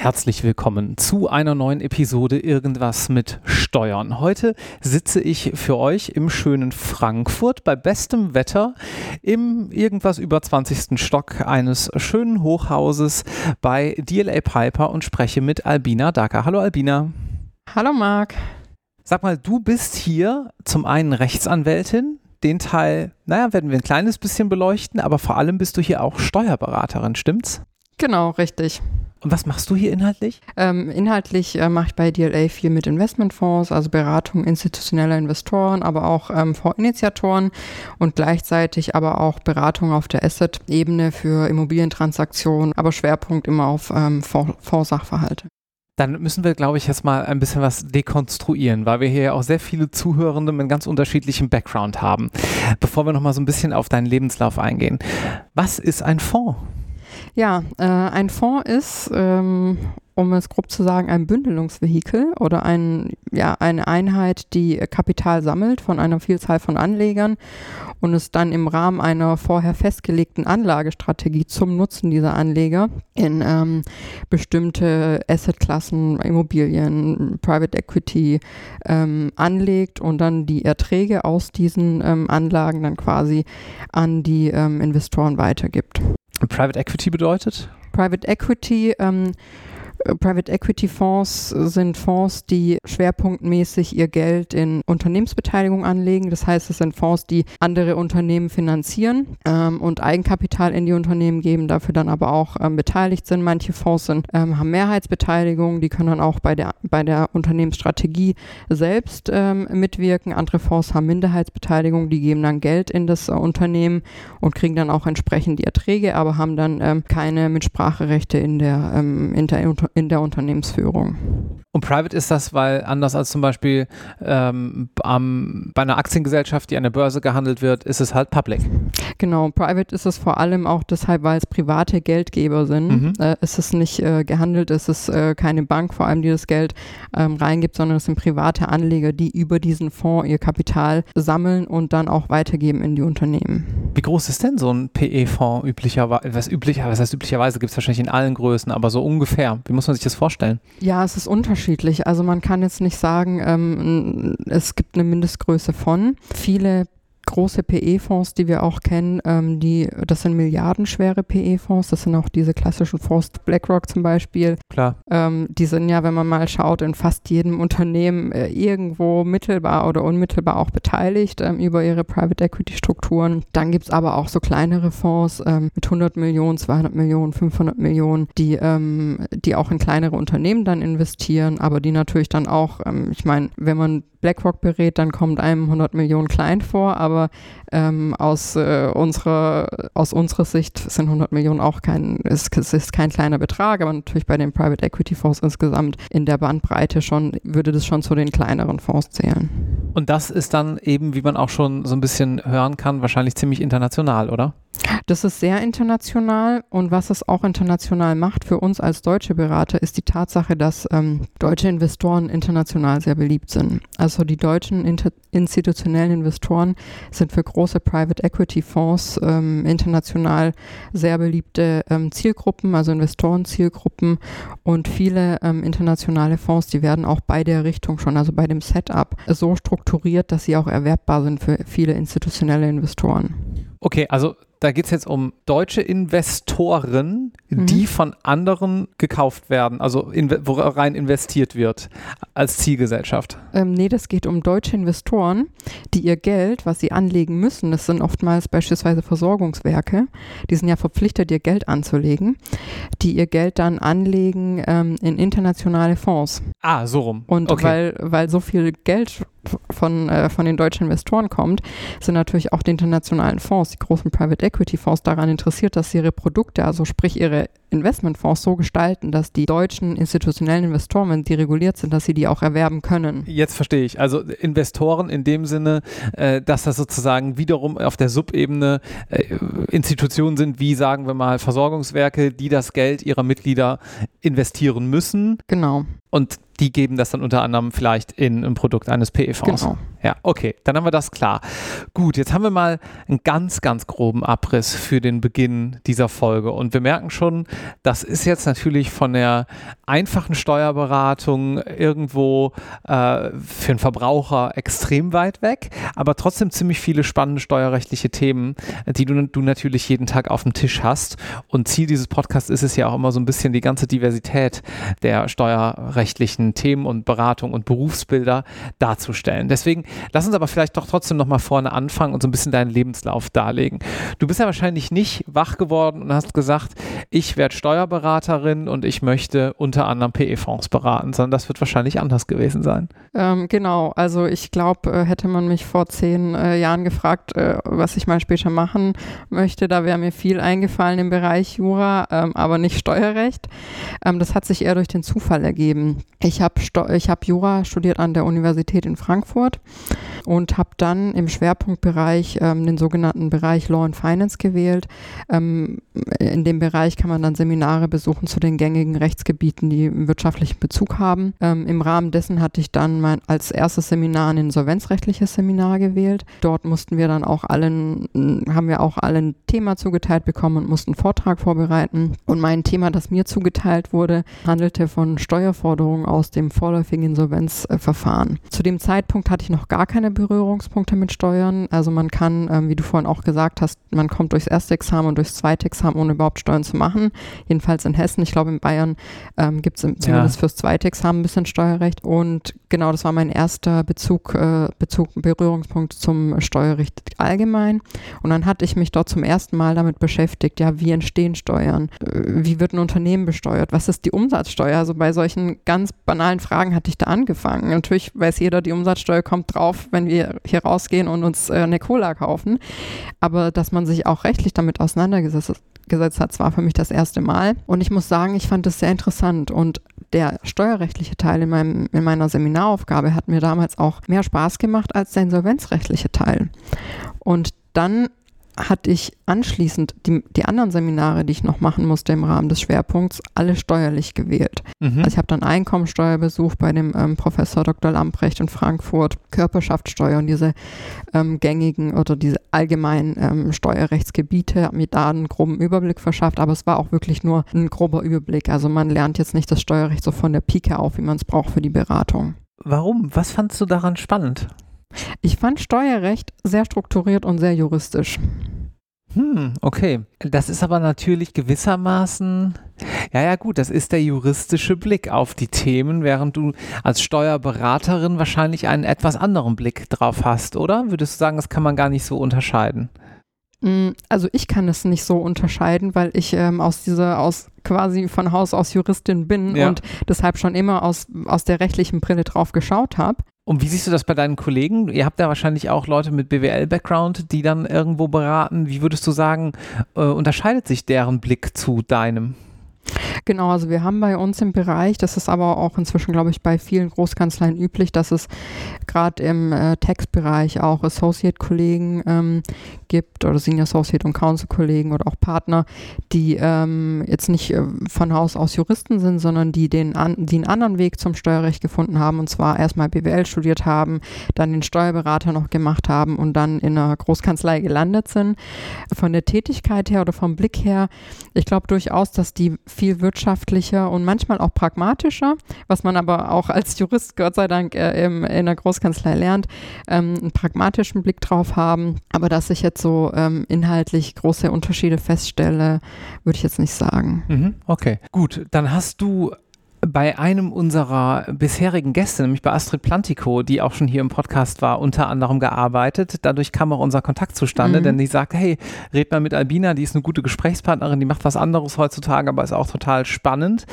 Herzlich willkommen zu einer neuen Episode Irgendwas mit Steuern. Heute sitze ich für euch im schönen Frankfurt bei bestem Wetter im irgendwas über 20. Stock eines schönen Hochhauses bei DLA Piper und spreche mit Albina Dacker. Hallo Albina. Hallo Marc. Sag mal, du bist hier zum einen Rechtsanwältin, den Teil, naja, werden wir ein kleines bisschen beleuchten, aber vor allem bist du hier auch Steuerberaterin, stimmt's? Genau, richtig. Und was machst du hier inhaltlich? Ähm, inhaltlich äh, mache ich bei DLA viel mit Investmentfonds, also Beratung institutioneller Investoren, aber auch ähm, Fondsinitiatoren und gleichzeitig aber auch Beratung auf der Asset-Ebene für Immobilientransaktionen, aber Schwerpunkt immer auf ähm, Fondssachverhalte. Dann müssen wir, glaube ich, jetzt mal ein bisschen was dekonstruieren, weil wir hier auch sehr viele Zuhörende mit ganz unterschiedlichem Background haben. Bevor wir nochmal so ein bisschen auf deinen Lebenslauf eingehen. Was ist ein Fonds? Ja, äh, ein Fonds ist, ähm, um es grob zu sagen, ein Bündelungsvehikel oder ein, ja, eine Einheit, die Kapital sammelt von einer Vielzahl von Anlegern und es dann im Rahmen einer vorher festgelegten Anlagestrategie zum Nutzen dieser Anleger in ähm, bestimmte Assetklassen, Immobilien, Private Equity ähm, anlegt und dann die Erträge aus diesen ähm, Anlagen dann quasi an die ähm, Investoren weitergibt. Private Equity bedeutet? Private Equity ähm, äh, Private Equity Fonds sind Fonds, die schwerpunktmäßig ihr Geld in Unternehmensbeteiligung anlegen. Das heißt, es sind Fonds, die andere Unternehmen finanzieren ähm, und Eigenkapital in die Unternehmen geben, dafür dann aber auch ähm, beteiligt sind. Manche Fonds sind, ähm, haben Mehrheitsbeteiligung, die können dann auch bei der, bei der Unternehmensstrategie selbst ähm, mitwirken. Andere Fonds haben Minderheitsbeteiligung, die geben dann Geld in das äh, Unternehmen und kriegen dann auch entsprechend die Erträge, aber haben dann ähm, keine Mitspracherechte in der, ähm, in der in der Unternehmensführung. Und Private ist das, weil anders als zum Beispiel ähm, am, bei einer Aktiengesellschaft, die an der Börse gehandelt wird, ist es halt Public. Genau, Private ist es vor allem auch deshalb, weil es private Geldgeber sind. Mhm. Äh, ist es nicht äh, gehandelt, ist es äh, keine Bank vor allem, die das Geld ähm, reingibt, sondern es sind private Anleger, die über diesen Fonds ihr Kapital sammeln und dann auch weitergeben in die Unternehmen. Wie groß ist denn so ein PE-Fonds üblicherweise? Was, üblicher, was heißt üblicherweise? Gibt es wahrscheinlich in allen Größen, aber so ungefähr. Wie muss man sich das vorstellen? Ja, es ist unterschiedlich. Also man kann jetzt nicht sagen, ähm, es gibt eine Mindestgröße von. Viele große PE-Fonds, die wir auch kennen, ähm, die, das sind milliardenschwere PE-Fonds, das sind auch diese klassischen Fonds, BlackRock zum Beispiel. Klar. Ähm, die sind ja, wenn man mal schaut, in fast jedem Unternehmen äh, irgendwo mittelbar oder unmittelbar auch beteiligt ähm, über ihre Private Equity Strukturen. Dann gibt es aber auch so kleinere Fonds ähm, mit 100 Millionen, 200 Millionen, 500 Millionen, die, ähm, die auch in kleinere Unternehmen dann investieren, aber die natürlich dann auch, ähm, ich meine, wenn man BlackRock berät, dann kommt einem 100 Millionen klein vor, aber ähm, aus, äh, unserer, aus unserer Sicht sind 100 Millionen auch kein, ist, ist kein kleiner Betrag, aber natürlich bei den Private Equity Fonds insgesamt in der Bandbreite schon, würde das schon zu den kleineren Fonds zählen. Und das ist dann eben, wie man auch schon so ein bisschen hören kann, wahrscheinlich ziemlich international, oder? Das ist sehr international und was es auch international macht für uns als deutsche Berater, ist die Tatsache, dass ähm, deutsche Investoren international sehr beliebt sind. Also die deutschen institutionellen Investoren sind für große Private Equity Fonds ähm, international sehr beliebte ähm, Zielgruppen, also Investorenzielgruppen und viele ähm, internationale Fonds, die werden auch bei der Richtung schon, also bei dem Setup, so strukturiert, dass sie auch erwerbbar sind für viele institutionelle Investoren. Okay, also da geht es jetzt um deutsche Investoren, mhm. die von anderen gekauft werden, also in, wo rein investiert wird als Zielgesellschaft. Ähm, nee, das geht um deutsche Investoren, die ihr Geld, was sie anlegen müssen, das sind oftmals beispielsweise Versorgungswerke, die sind ja verpflichtet, ihr Geld anzulegen, die ihr Geld dann anlegen ähm, in internationale Fonds. Ah, so rum. Und okay. weil, weil so viel Geld von, äh, von den deutschen Investoren kommt, sind natürlich auch die internationalen Fonds, die großen Private Equity Fonds daran interessiert, dass sie ihre Produkte, also sprich ihre Investmentfonds so gestalten, dass die deutschen institutionellen Investoren, wenn die reguliert sind, dass sie die auch erwerben können. Jetzt verstehe ich. Also Investoren in dem Sinne, äh, dass das sozusagen wiederum auf der Subebene äh, Institutionen sind, wie sagen wir mal Versorgungswerke, die das Geld ihrer Mitglieder investieren müssen. Genau. Und die geben das dann unter anderem vielleicht in ein Produkt eines PE-Fonds. Genau. Ja, okay, dann haben wir das klar. Gut, jetzt haben wir mal einen ganz, ganz groben Abriss für den Beginn dieser Folge. Und wir merken schon, das ist jetzt natürlich von der einfachen Steuerberatung irgendwo äh, für einen Verbraucher extrem weit weg, aber trotzdem ziemlich viele spannende steuerrechtliche Themen, die du, du natürlich jeden Tag auf dem Tisch hast. Und Ziel dieses Podcasts ist es ja auch immer so ein bisschen die ganze Diversität der steuerrechtlichen Themen und Beratung und Berufsbilder darzustellen. Deswegen Lass uns aber vielleicht doch trotzdem nochmal vorne anfangen und so ein bisschen deinen Lebenslauf darlegen. Du bist ja wahrscheinlich nicht wach geworden und hast gesagt, ich werde Steuerberaterin und ich möchte unter anderem PE-Fonds beraten, sondern das wird wahrscheinlich anders gewesen sein. Ähm, genau, also ich glaube, äh, hätte man mich vor zehn äh, Jahren gefragt, äh, was ich mal später machen möchte, da wäre mir viel eingefallen im Bereich Jura, ähm, aber nicht Steuerrecht. Ähm, das hat sich eher durch den Zufall ergeben. Ich habe hab Jura studiert an der Universität in Frankfurt und habe dann im Schwerpunktbereich ähm, den sogenannten Bereich Law and Finance gewählt. Ähm, in dem Bereich kann man dann Seminare besuchen zu den gängigen Rechtsgebieten, die einen wirtschaftlichen Bezug haben. Ähm, Im Rahmen dessen hatte ich dann mein, als erstes Seminar ein insolvenzrechtliches Seminar gewählt. Dort mussten wir dann auch allen, haben wir auch allen Thema zugeteilt bekommen und mussten einen Vortrag vorbereiten. Und mein Thema, das mir zugeteilt wurde, handelte von Steuerforderungen aus dem vorläufigen Insolvenzverfahren. Zu dem Zeitpunkt hatte ich noch gar keine Berührungspunkte mit Steuern. Also man kann, ähm, wie du vorhin auch gesagt hast, man kommt durchs erste Examen und durchs zweite Examen, ohne überhaupt Steuern zu machen. Jedenfalls in Hessen. Ich glaube, in Bayern ähm, gibt es zumindest ja. fürs zweite Examen ein bisschen Steuerrecht. Und genau, das war mein erster Bezug, äh, Bezug, Berührungspunkt zum Steuerrecht allgemein. Und dann hatte ich mich dort zum ersten Mal damit beschäftigt, ja, wie entstehen Steuern? Äh, wie wird ein Unternehmen besteuert? Was ist die Umsatzsteuer? Also bei solchen ganz banalen Fragen hatte ich da angefangen. Natürlich weiß jeder, die Umsatzsteuer kommt drauf, wenn wir hier rausgehen und uns äh, eine Cola kaufen. Aber dass man sich auch rechtlich damit auseinandergesetzt gesetzt hat, war für mich das erste Mal. Und ich muss sagen, ich fand es sehr interessant. Und der steuerrechtliche Teil in, meinem, in meiner Seminaraufgabe hat mir damals auch mehr Spaß gemacht als der insolvenzrechtliche Teil. Und dann hatte ich anschließend die, die anderen Seminare, die ich noch machen musste im Rahmen des Schwerpunkts, alle steuerlich gewählt. Mhm. Also ich habe dann Einkommensteuerbesuch bei dem ähm, Professor Dr. Lamprecht in Frankfurt, Körperschaftssteuer und diese ähm, gängigen oder diese allgemeinen ähm, Steuerrechtsgebiete, habe mir da einen groben Überblick verschafft, aber es war auch wirklich nur ein grober Überblick. Also man lernt jetzt nicht das Steuerrecht so von der Pike auf, wie man es braucht für die Beratung. Warum? Was fandst du daran spannend? Ich fand Steuerrecht sehr strukturiert und sehr juristisch. Hm, okay. Das ist aber natürlich gewissermaßen, ja, ja, gut, das ist der juristische Blick auf die Themen, während du als Steuerberaterin wahrscheinlich einen etwas anderen Blick drauf hast, oder? Würdest du sagen, das kann man gar nicht so unterscheiden? Hm, also ich kann es nicht so unterscheiden, weil ich ähm, aus dieser, aus quasi von Haus aus Juristin bin ja. und deshalb schon immer aus, aus der rechtlichen Brille drauf geschaut habe. Und wie siehst du das bei deinen Kollegen? Ihr habt ja wahrscheinlich auch Leute mit BWL-Background, die dann irgendwo beraten. Wie würdest du sagen, äh, unterscheidet sich deren Blick zu deinem? Genau, also wir haben bei uns im Bereich, das ist aber auch inzwischen, glaube ich, bei vielen Großkanzleien üblich, dass es gerade im äh, Textbereich auch Associate-Kollegen ähm, gibt oder Senior Associate und Counsel-Kollegen oder auch Partner, die ähm, jetzt nicht äh, von Haus aus Juristen sind, sondern die, den an, die einen anderen Weg zum Steuerrecht gefunden haben und zwar erstmal BWL studiert haben, dann den Steuerberater noch gemacht haben und dann in einer Großkanzlei gelandet sind. Von der Tätigkeit her oder vom Blick her, ich glaube durchaus, dass die viel wirtschaftlicher und manchmal auch pragmatischer, was man aber auch als Jurist Gott sei Dank äh, im, in der Großkanzlei lernt, ähm, einen pragmatischen Blick drauf haben. Aber dass ich jetzt so ähm, inhaltlich große Unterschiede feststelle, würde ich jetzt nicht sagen. Mhm, okay, gut. Dann hast du bei einem unserer bisherigen Gäste, nämlich bei Astrid Plantico, die auch schon hier im Podcast war, unter anderem gearbeitet. Dadurch kam auch unser Kontakt zustande, mhm. denn die sagte, hey, red mal mit Albina, die ist eine gute Gesprächspartnerin, die macht was anderes heutzutage, aber ist auch total spannend.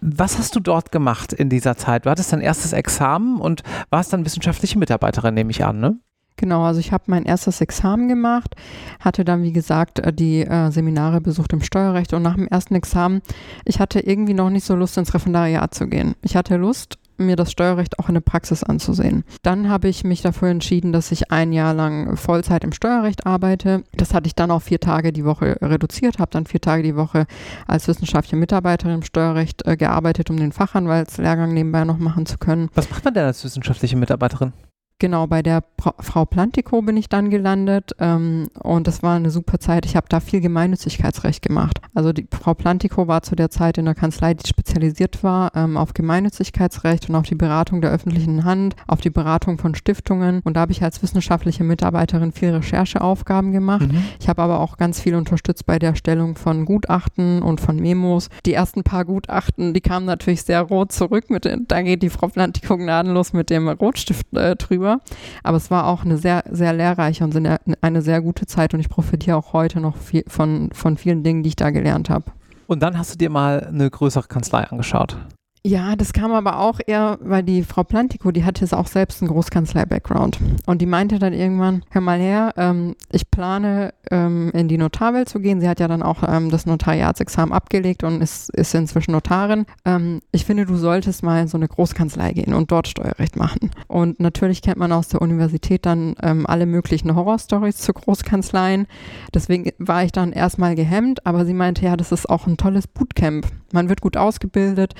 Was hast du dort gemacht in dieser Zeit? Du hattest dein erstes Examen und warst dann wissenschaftliche Mitarbeiterin, nehme ich an, ne? Genau, also ich habe mein erstes Examen gemacht, hatte dann, wie gesagt, äh, die äh, Seminare besucht im Steuerrecht und nach dem ersten Examen, ich hatte irgendwie noch nicht so Lust, ins Referendariat zu gehen. Ich hatte Lust, mir das Steuerrecht auch in der Praxis anzusehen. Dann habe ich mich dafür entschieden, dass ich ein Jahr lang Vollzeit im Steuerrecht arbeite. Das hatte ich dann auf vier Tage die Woche reduziert, habe dann vier Tage die Woche als wissenschaftliche Mitarbeiterin im Steuerrecht äh, gearbeitet, um den Fachanwaltslehrgang nebenbei noch machen zu können. Was macht man denn als wissenschaftliche Mitarbeiterin? Genau, bei der pra Frau Plantico bin ich dann gelandet ähm, und das war eine super Zeit. Ich habe da viel Gemeinnützigkeitsrecht gemacht. Also die Frau Plantico war zu der Zeit in der Kanzlei, die spezialisiert war ähm, auf Gemeinnützigkeitsrecht und auf die Beratung der öffentlichen Hand, auf die Beratung von Stiftungen. Und da habe ich als wissenschaftliche Mitarbeiterin viel Rechercheaufgaben gemacht. Mhm. Ich habe aber auch ganz viel unterstützt bei der Stellung von Gutachten und von Memos. Die ersten paar Gutachten, die kamen natürlich sehr rot zurück. Mit, da geht die Frau Plantico gnadenlos mit dem Rotstift äh, drüber drüber. Aber es war auch eine sehr, sehr lehrreiche und eine sehr gute Zeit und ich profitiere auch heute noch viel von, von vielen Dingen, die ich da gelernt habe. Und dann hast du dir mal eine größere Kanzlei angeschaut. Ja, das kam aber auch eher, weil die Frau Plantico, die hatte auch selbst einen Großkanzlei-Background. Und die meinte dann irgendwann, hör mal her, ähm, ich plane ähm, in die Notarwelt zu gehen. Sie hat ja dann auch ähm, das Notariatsexamen abgelegt und ist, ist inzwischen Notarin. Ähm, ich finde, du solltest mal in so eine Großkanzlei gehen und dort Steuerrecht machen. Und natürlich kennt man aus der Universität dann ähm, alle möglichen Horrorstories zu Großkanzleien. Deswegen war ich dann erstmal gehemmt, aber sie meinte, ja, das ist auch ein tolles Bootcamp. Man wird gut ausgebildet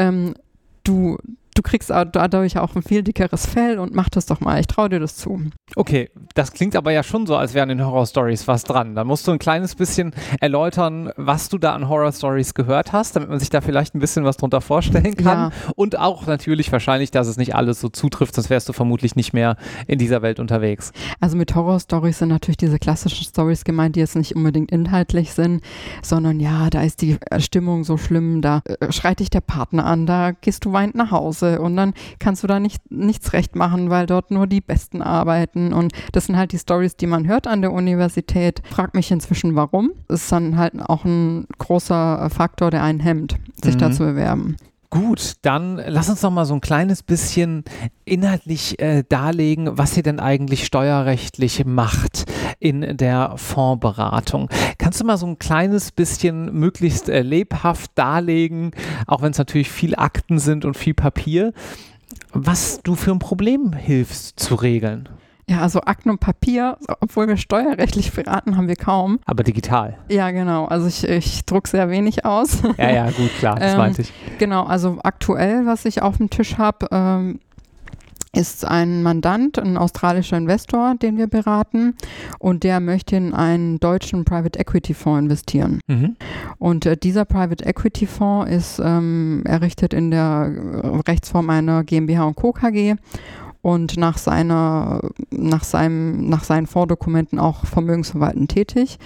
ähm, du, du kriegst dadurch auch ein viel dickeres Fell und mach das doch mal. Ich traue dir das zu. Okay, das klingt aber ja schon so, als wären in Horror Stories was dran. Da musst du ein kleines bisschen erläutern, was du da an Horror Stories gehört hast, damit man sich da vielleicht ein bisschen was drunter vorstellen kann. Ja. Und auch natürlich wahrscheinlich, dass es nicht alles so zutrifft, sonst wärst du vermutlich nicht mehr in dieser Welt unterwegs. Also mit Horror Stories sind natürlich diese klassischen Stories gemeint, die jetzt nicht unbedingt inhaltlich sind, sondern ja, da ist die Stimmung so schlimm, da äh, schreit dich der Partner an, da gehst du weinend nach Hause und dann kannst du da nicht, nichts recht machen, weil dort nur die Besten arbeiten und das sind halt die Stories, die man hört an der Universität. Frag mich inzwischen, warum. Das ist dann halt auch ein großer Faktor, der einen hemmt, sich mhm. da zu bewerben. Gut, dann lass uns noch mal so ein kleines bisschen inhaltlich äh, darlegen, was ihr denn eigentlich steuerrechtlich macht in der Fondsberatung. Kannst du mal so ein kleines bisschen möglichst äh, lebhaft darlegen, auch wenn es natürlich viel Akten sind und viel Papier, was du für ein Problem hilfst zu regeln? Ja, also Akten und Papier, obwohl wir steuerrechtlich beraten, haben wir kaum. Aber digital. Ja, genau. Also ich, ich druck sehr wenig aus. Ja, ja, gut, klar, das ähm, meinte ich. Genau, also aktuell, was ich auf dem Tisch habe, ähm, ist ein Mandant, ein australischer Investor, den wir beraten und der möchte in einen deutschen Private Equity Fonds investieren. Mhm. Und äh, dieser Private Equity Fonds ist ähm, errichtet in der Rechtsform einer GmbH und Co. KG und nach seiner, nach seinem, nach seinen Vordokumenten auch vermögensverwaltend tätig,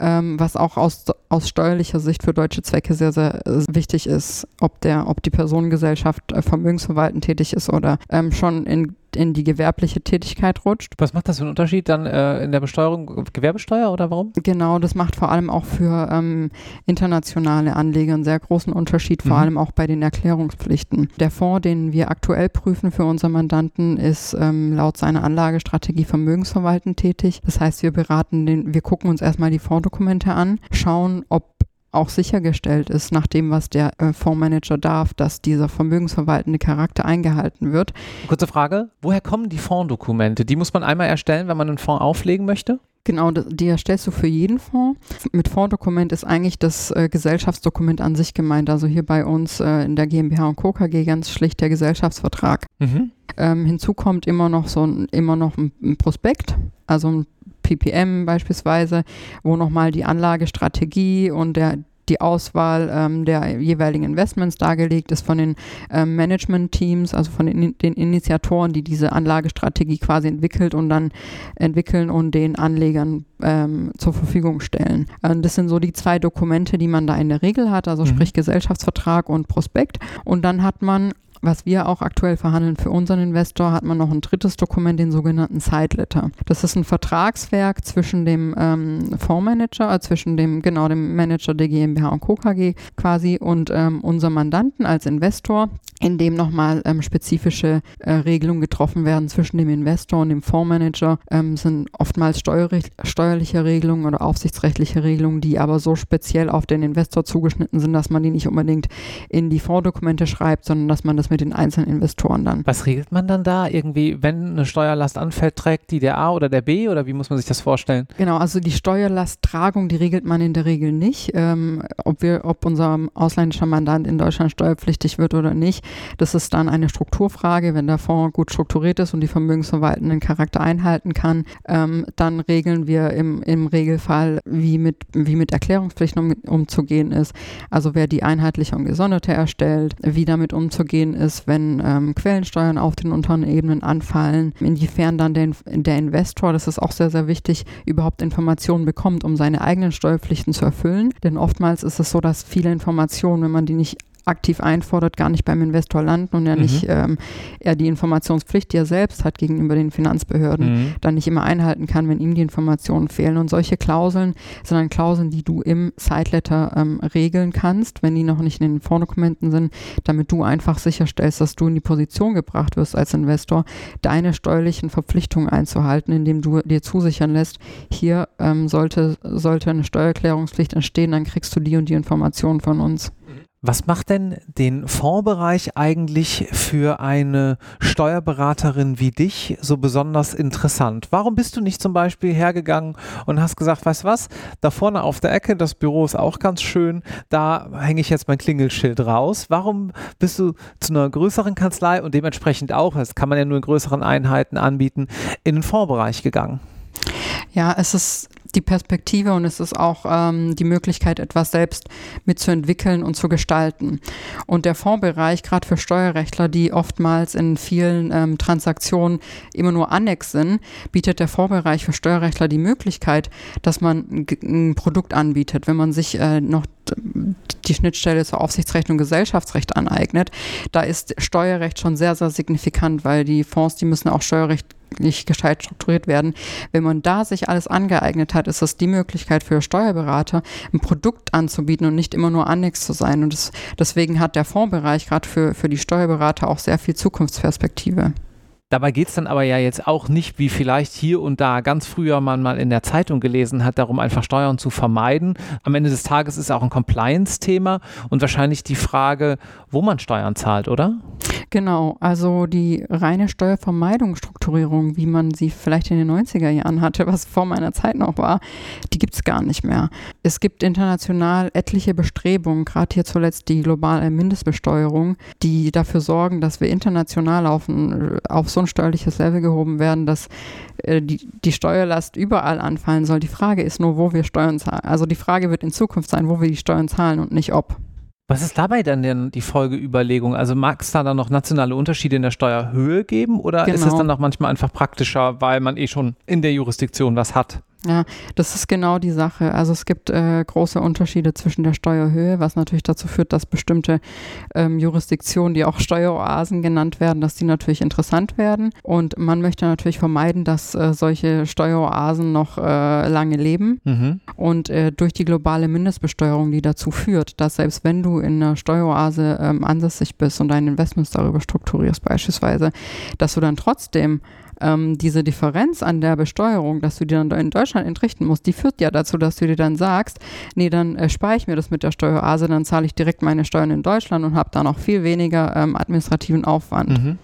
ähm, was auch aus, aus steuerlicher Sicht für deutsche Zwecke sehr, sehr äh, wichtig ist, ob der, ob die Personengesellschaft äh, vermögensverwaltend tätig ist oder ähm, schon in in die gewerbliche Tätigkeit rutscht. Was macht das für einen Unterschied dann äh, in der Besteuerung? Gewerbesteuer oder warum? Genau, das macht vor allem auch für ähm, internationale Anleger einen sehr großen Unterschied, vor mhm. allem auch bei den Erklärungspflichten. Der Fonds, den wir aktuell prüfen für unsere Mandanten, ist ähm, laut seiner Anlagestrategie vermögensverwaltend tätig. Das heißt, wir beraten den, wir gucken uns erstmal die Fondsdokumente an, schauen, ob auch sichergestellt ist, nach dem, was der äh, Fondsmanager darf, dass dieser vermögensverwaltende Charakter eingehalten wird. Kurze Frage, woher kommen die Fondsdokumente? Die muss man einmal erstellen, wenn man einen Fonds auflegen möchte? Genau, die erstellst du für jeden Fonds. Mit Fondsdokument ist eigentlich das äh, Gesellschaftsdokument an sich gemeint. Also hier bei uns äh, in der GmbH und Co. KG ganz schlicht der Gesellschaftsvertrag. Mhm. Ähm, hinzu kommt immer noch so ein, immer noch ein, ein Prospekt, also ein PPM beispielsweise, wo nochmal die Anlagestrategie und der, die Auswahl ähm, der jeweiligen Investments dargelegt ist von den ähm, Management-Teams, also von den, den, Initiatoren, die diese Anlagestrategie quasi entwickelt und dann entwickeln und den Anlegern ähm, zur Verfügung stellen. Ähm, das sind so die zwei Dokumente, die man da in der Regel hat, also mhm. sprich Gesellschaftsvertrag und Prospekt. Und dann hat man was wir auch aktuell verhandeln für unseren Investor, hat man noch ein drittes Dokument, den sogenannten Side Letter. Das ist ein Vertragswerk zwischen dem ähm, Fondsmanager, äh, zwischen dem, genau, dem Manager der GmbH und Co. KG quasi und ähm, unserem Mandanten als Investor, in dem nochmal ähm, spezifische äh, Regelungen getroffen werden zwischen dem Investor und dem Fondsmanager. Ähm, sind oftmals steuerliche Regelungen oder aufsichtsrechtliche Regelungen, die aber so speziell auf den Investor zugeschnitten sind, dass man die nicht unbedingt in die Fondsdokumente schreibt, sondern dass man das mit den einzelnen Investoren dann. Was regelt man dann da irgendwie, wenn eine Steuerlast anfällt, trägt die der A oder der B oder wie muss man sich das vorstellen? Genau, also die Steuerlasttragung, die regelt man in der Regel nicht. Ähm, ob wir, ob unser ausländischer Mandant in Deutschland steuerpflichtig wird oder nicht, das ist dann eine Strukturfrage. Wenn der Fonds gut strukturiert ist und die vermögensverwaltenden Charakter einhalten kann, ähm, dann regeln wir im, im Regelfall, wie mit, wie mit Erklärungspflichten um, umzugehen ist. Also wer die einheitliche und gesonderte erstellt, wie damit umzugehen ist ist, wenn ähm, Quellensteuern auf den unteren Ebenen anfallen, inwiefern dann der, der Investor, das ist auch sehr, sehr wichtig, überhaupt Informationen bekommt, um seine eigenen Steuerpflichten zu erfüllen. Denn oftmals ist es so, dass viele Informationen, wenn man die nicht aktiv einfordert, gar nicht beim Investor landen und er mhm. nicht ähm, er die Informationspflicht, die er selbst hat gegenüber den Finanzbehörden, mhm. dann nicht immer einhalten kann, wenn ihm die Informationen fehlen. Und solche Klauseln sind dann Klauseln, die du im Sideletter ähm, regeln kannst, wenn die noch nicht in den Vordokumenten sind, damit du einfach sicherstellst, dass du in die Position gebracht wirst als Investor, deine steuerlichen Verpflichtungen einzuhalten, indem du dir zusichern lässt, hier ähm, sollte, sollte eine Steuererklärungspflicht entstehen, dann kriegst du die und die Informationen von uns. Was macht denn den Fondsbereich eigentlich für eine Steuerberaterin wie dich so besonders interessant? Warum bist du nicht zum Beispiel hergegangen und hast gesagt, weißt was, da vorne auf der Ecke, das Büro ist auch ganz schön, da hänge ich jetzt mein Klingelschild raus. Warum bist du zu einer größeren Kanzlei und dementsprechend auch, das kann man ja nur in größeren Einheiten anbieten, in den Fondsbereich gegangen? Ja, es ist die Perspektive und es ist auch ähm, die Möglichkeit, etwas selbst mitzuentwickeln und zu gestalten. Und der Fondsbereich, gerade für Steuerrechtler, die oftmals in vielen ähm, Transaktionen immer nur Annex sind, bietet der Fondsbereich für Steuerrechtler die Möglichkeit, dass man ein, ein Produkt anbietet. Wenn man sich äh, noch die Schnittstelle zur Aufsichtsrecht und Gesellschaftsrecht aneignet, da ist Steuerrecht schon sehr, sehr signifikant, weil die Fonds, die müssen auch steuerrechtlich gescheit strukturiert werden. Wenn man da sich alles angeeignet hat, ist das die Möglichkeit für Steuerberater, ein Produkt anzubieten und nicht immer nur Annex zu sein. Und das, deswegen hat der Fondsbereich gerade für, für die Steuerberater auch sehr viel Zukunftsperspektive. Dabei geht es dann aber ja jetzt auch nicht, wie vielleicht hier und da ganz früher man mal in der Zeitung gelesen hat, darum einfach Steuern zu vermeiden. Am Ende des Tages ist auch ein Compliance-Thema und wahrscheinlich die Frage, wo man Steuern zahlt, oder? Genau, also die reine Steuervermeidungsstrukturierung, wie man sie vielleicht in den 90er Jahren hatte, was vor meiner Zeit noch war, die gibt es gar nicht mehr. Es gibt international etliche Bestrebungen, gerade hier zuletzt die globale Mindestbesteuerung, die dafür sorgen, dass wir international auf, auf so ein steuerliches Level gehoben werden, dass äh, die, die Steuerlast überall anfallen soll. Die Frage ist nur, wo wir Steuern zahlen. Also die Frage wird in Zukunft sein, wo wir die Steuern zahlen und nicht ob. Was ist dabei dann denn die Folgeüberlegung? Also mag es da dann noch nationale Unterschiede in der Steuerhöhe geben oder genau. ist es genau. dann auch manchmal einfach praktischer, weil man eh schon in der Jurisdiktion was hat? Ja, das ist genau die Sache. Also es gibt äh, große Unterschiede zwischen der Steuerhöhe, was natürlich dazu führt, dass bestimmte ähm, Jurisdiktionen, die auch Steueroasen genannt werden, dass die natürlich interessant werden. Und man möchte natürlich vermeiden, dass äh, solche Steueroasen noch äh, lange leben. Mhm. Und äh, durch die globale Mindestbesteuerung, die dazu führt, dass selbst wenn du in einer Steueroase ähm, ansässig bist und deine Investments darüber strukturierst beispielsweise, dass du dann trotzdem ähm, diese Differenz an der Besteuerung, dass du die dann in Deutschland entrichten musst, die führt ja dazu, dass du dir dann sagst, nee, dann äh, spare ich mir das mit der Steuerase, dann zahle ich direkt meine Steuern in Deutschland und habe da noch viel weniger ähm, administrativen Aufwand. Mhm.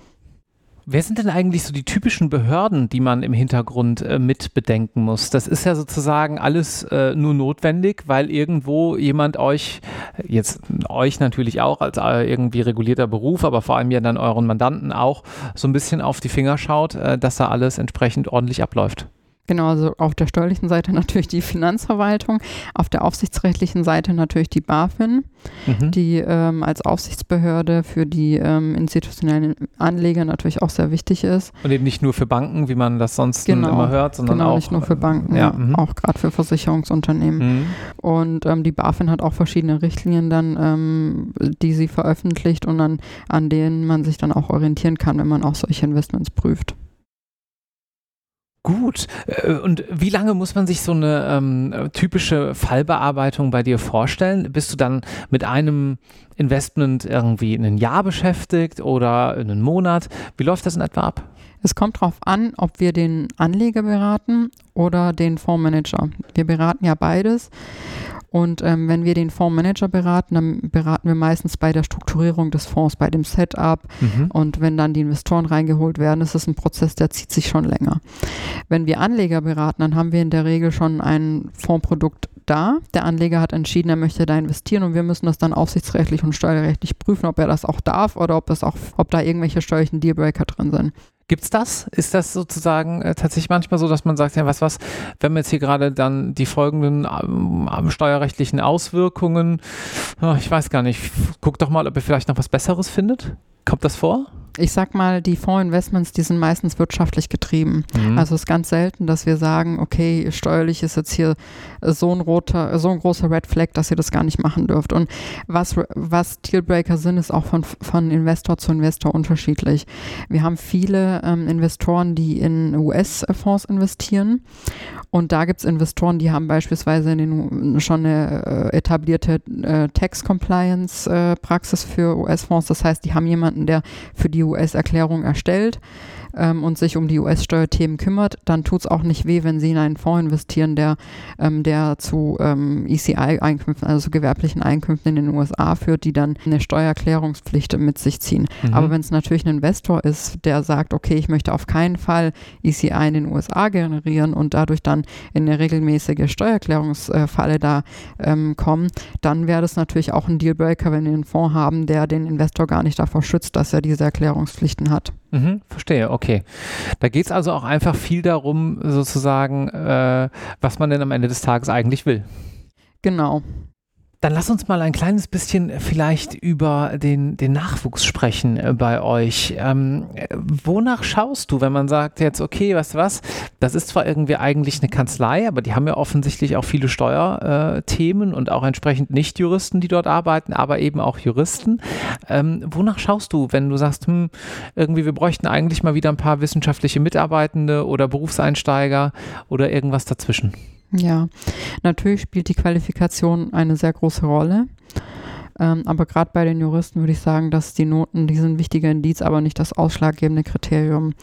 Wer sind denn eigentlich so die typischen Behörden, die man im Hintergrund äh, mit bedenken muss? Das ist ja sozusagen alles äh, nur notwendig, weil irgendwo jemand euch, jetzt euch natürlich auch als äh, irgendwie regulierter Beruf, aber vor allem ja dann euren Mandanten auch so ein bisschen auf die Finger schaut, äh, dass da alles entsprechend ordentlich abläuft. Genau, also auf der steuerlichen Seite natürlich die Finanzverwaltung, auf der aufsichtsrechtlichen Seite natürlich die BaFin, mhm. die ähm, als Aufsichtsbehörde für die ähm, institutionellen Anleger natürlich auch sehr wichtig ist. Und eben nicht nur für Banken, wie man das sonst genau, immer hört, sondern genau, auch. nicht nur für Banken, ja, mhm. auch gerade für Versicherungsunternehmen. Mhm. Und ähm, die BaFin hat auch verschiedene Richtlinien dann, ähm, die sie veröffentlicht und dann, an denen man sich dann auch orientieren kann, wenn man auch solche Investments prüft. Gut. Äh, und wie lange muss man sich so eine ähm, typische Fallbearbeitung bei dir vorstellen? Bist du dann mit einem Investment irgendwie ein Jahr beschäftigt oder einen Monat? Wie läuft das in etwa ab? Es kommt darauf an, ob wir den Anleger beraten oder den Fondsmanager. Wir beraten ja beides. Und ähm, wenn wir den Fondsmanager beraten, dann beraten wir meistens bei der Strukturierung des Fonds, bei dem Setup. Mhm. Und wenn dann die Investoren reingeholt werden, ist es ein Prozess, der zieht sich schon länger. Wenn wir Anleger beraten, dann haben wir in der Regel schon ein Fondsprodukt da. Der Anleger hat entschieden, er möchte da investieren und wir müssen das dann aufsichtsrechtlich und steuerrechtlich prüfen, ob er das auch darf oder ob es auch, ob da irgendwelche steuerlichen Dealbreaker drin sind. Gibt es das? Ist das sozusagen äh, tatsächlich manchmal so, dass man sagt, ja, was, was, wenn man jetzt hier gerade dann die folgenden ähm, steuerrechtlichen Auswirkungen, oh, ich weiß gar nicht, guck doch mal, ob ihr vielleicht noch was Besseres findet? Kommt das vor? ich sag mal, die Fondsinvestments, die sind meistens wirtschaftlich getrieben. Mhm. Also es ist ganz selten, dass wir sagen, okay, steuerlich ist jetzt hier so ein roter, so ein großer Red Flag, dass ihr das gar nicht machen dürft. Und was, was Dealbreaker sind, ist auch von, von Investor zu Investor unterschiedlich. Wir haben viele ähm, Investoren, die in US-Fonds investieren. Und da gibt es Investoren, die haben beispielsweise den, schon eine äh, etablierte äh, Tax-Compliance-Praxis äh, für US-Fonds. Das heißt, die haben jemanden, der für die US-Erklärung erstellt ähm, und sich um die US-Steuerthemen kümmert, dann tut es auch nicht weh, wenn Sie in einen Fonds investieren, der, ähm, der zu ähm, ECI-Einkünften, also zu gewerblichen Einkünften in den USA führt, die dann eine Steuererklärungspflicht mit sich ziehen. Mhm. Aber wenn es natürlich ein Investor ist, der sagt, okay, ich möchte auf keinen Fall ECI in den USA generieren und dadurch dann in eine regelmäßige Steuererklärungsfalle da ähm, kommen, dann wäre das natürlich auch ein Dealbreaker, wenn wir einen Fonds haben, der den Investor gar nicht davor schützt, dass er diese Erklärungspflichten hat. Mhm, verstehe, okay. Da geht es also auch einfach viel darum, sozusagen, äh, was man denn am Ende des Tages eigentlich will. Genau. Dann lass uns mal ein kleines bisschen vielleicht über den, den Nachwuchs sprechen äh, bei euch. Ähm, wonach schaust du, wenn man sagt jetzt, okay, weißt du was, das ist zwar irgendwie eigentlich eine Kanzlei, aber die haben ja offensichtlich auch viele Steuerthemen und auch entsprechend Nicht-Juristen, die dort arbeiten, aber eben auch Juristen. Ähm, wonach schaust du, wenn du sagst, hm, irgendwie wir bräuchten eigentlich mal wieder ein paar wissenschaftliche Mitarbeitende oder Berufseinsteiger oder irgendwas dazwischen? Ja, natürlich spielt die Qualifikation eine sehr große Rolle. Ähm, aber gerade bei den Juristen würde ich sagen, dass die Noten, die sind ein wichtiger Indiz, aber nicht das ausschlaggebende Kriterium.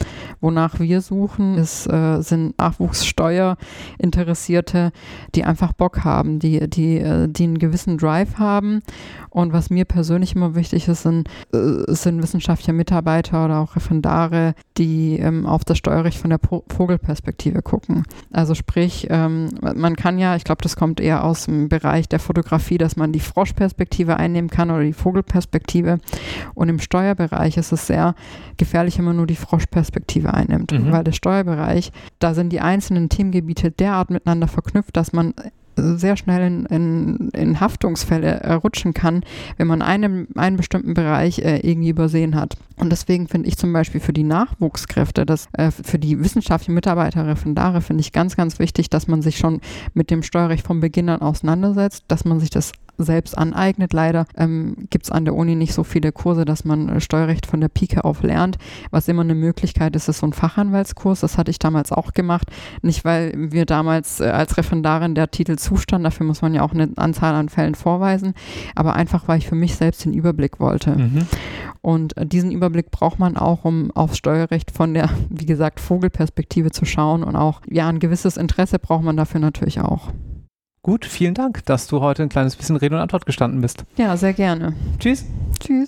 Wonach wir suchen, ist, äh, sind Nachwuchssteuerinteressierte, die einfach Bock haben, die, die, äh, die einen gewissen Drive haben. Und was mir persönlich immer wichtig ist, sind, äh, sind wissenschaftliche Mitarbeiter oder auch Referendare, die ähm, auf das Steuerrecht von der po Vogelperspektive gucken. Also sprich, ähm, man kann ja, ich glaube, das kommt eher aus dem Bereich der Fotografie, dass man die Froschperspektive einnehmen kann oder die Vogelperspektive. Und im Steuerbereich ist es sehr gefährlich, wenn man nur die Froschperspektive einnimmt, mhm. weil der Steuerbereich, da sind die einzelnen Themengebiete derart miteinander verknüpft, dass man sehr schnell in, in, in Haftungsfälle äh, rutschen kann, wenn man einen, einen bestimmten Bereich äh, irgendwie übersehen hat. Und deswegen finde ich zum Beispiel für die Nachwuchskräfte, das, äh, für die wissenschaftlichen Mitarbeiter, Referendare, finde ich ganz, ganz wichtig, dass man sich schon mit dem Steuerrecht von Beginn an auseinandersetzt, dass man sich das selbst aneignet. Leider ähm, gibt es an der Uni nicht so viele Kurse, dass man äh, Steuerrecht von der Pike auf lernt. Was immer eine Möglichkeit ist, ist so ein Fachanwaltskurs. Das hatte ich damals auch gemacht. Nicht, weil wir damals äh, als Referendarin der Titel zustand, dafür muss man ja auch eine Anzahl an Fällen vorweisen, aber einfach, weil ich für mich selbst den Überblick wollte. Mhm. Und äh, diesen Überblick braucht man auch, um aufs Steuerrecht von der, wie gesagt, Vogelperspektive zu schauen und auch, ja, ein gewisses Interesse braucht man dafür natürlich auch. Gut, vielen Dank, dass du heute ein kleines bisschen Rede und Antwort gestanden bist. Ja, sehr gerne. Tschüss. Tschüss.